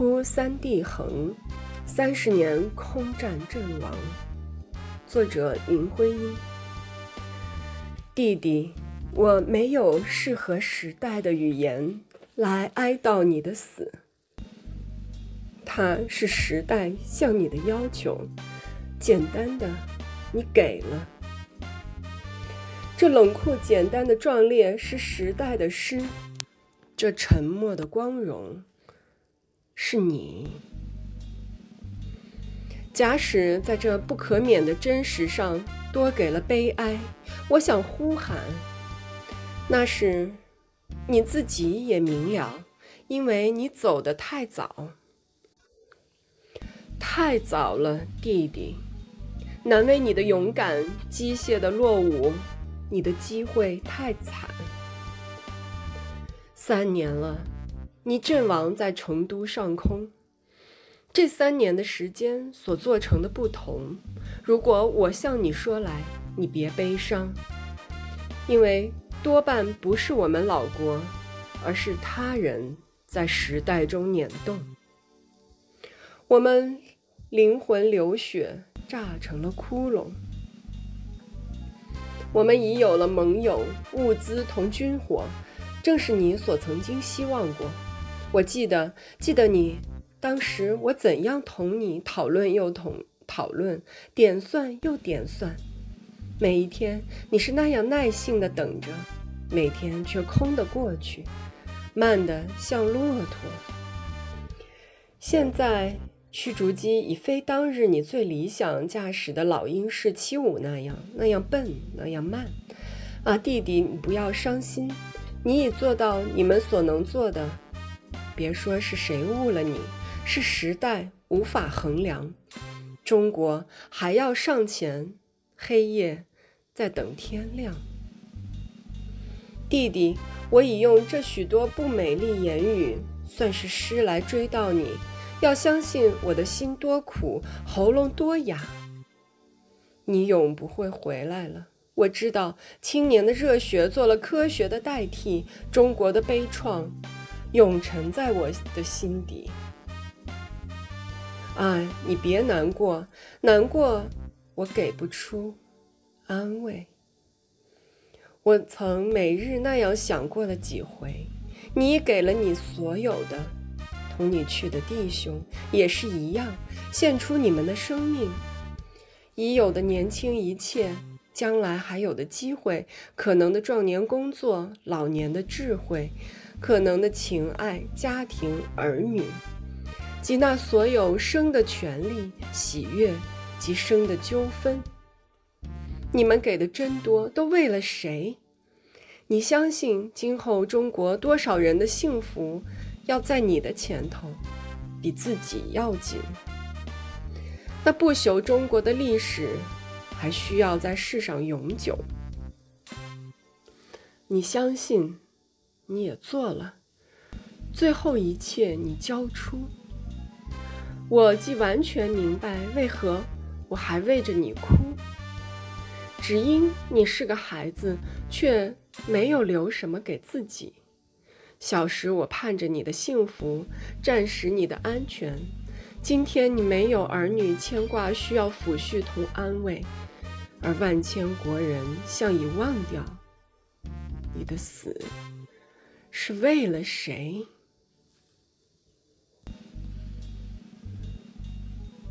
哭三弟横，三十年空战阵亡。作者：林徽因。弟弟，我没有适合时代的语言来哀悼你的死，它是时代向你的要求，简单的，你给了。这冷酷简单的壮烈是时代的诗，这沉默的光荣。是你。假使在这不可免的真实上多给了悲哀，我想呼喊，那是你自己也明了，因为你走得太早，太早了，弟弟。难为你的勇敢，机械的落伍，你的机会太惨。三年了。你阵亡在成都上空，这三年的时间所做成的不同，如果我向你说来，你别悲伤，因为多半不是我们老国，而是他人在时代中碾动，我们灵魂流血炸成了窟窿，我们已有了盟友、物资同军火，正是你所曾经希望过。我记得，记得你当时我怎样同你讨论又同讨论，点算又点算。每一天你是那样耐性的等着，每天却空的过去，慢的像骆驼。现在驱逐机已非当日你最理想驾驶的老鹰式七五那样那样笨那样慢。啊，弟弟，你不要伤心，你已做到你们所能做的。别说是谁误了你，是时代无法衡量。中国还要上前，黑夜在等天亮。弟弟，我已用这许多不美丽言语，算是诗来追悼你。要相信我的心多苦，喉咙多哑。你永不会回来了。我知道，青年的热血做了科学的代替，中国的悲怆。永沉在我的心底。啊，你别难过，难过我给不出安慰。我曾每日那样想过了几回，你给了你所有的，同你去的弟兄也是一样，献出你们的生命，已有的年轻一切，将来还有的机会，可能的壮年工作，老年的智慧。可能的情爱、家庭、儿女，及那所有生的权利、喜悦及生的纠纷，你们给的真多，都为了谁？你相信今后中国多少人的幸福，要在你的前头，比自己要紧？那不朽中国的历史，还需要在世上永久？你相信？你也做了，最后一切你交出。我既完全明白为何我还为着你哭，只因你是个孩子，却没有留什么给自己。小时我盼着你的幸福，暂时你的安全。今天你没有儿女牵挂，需要抚恤同安慰，而万千国人像已忘掉你的死。是为了谁？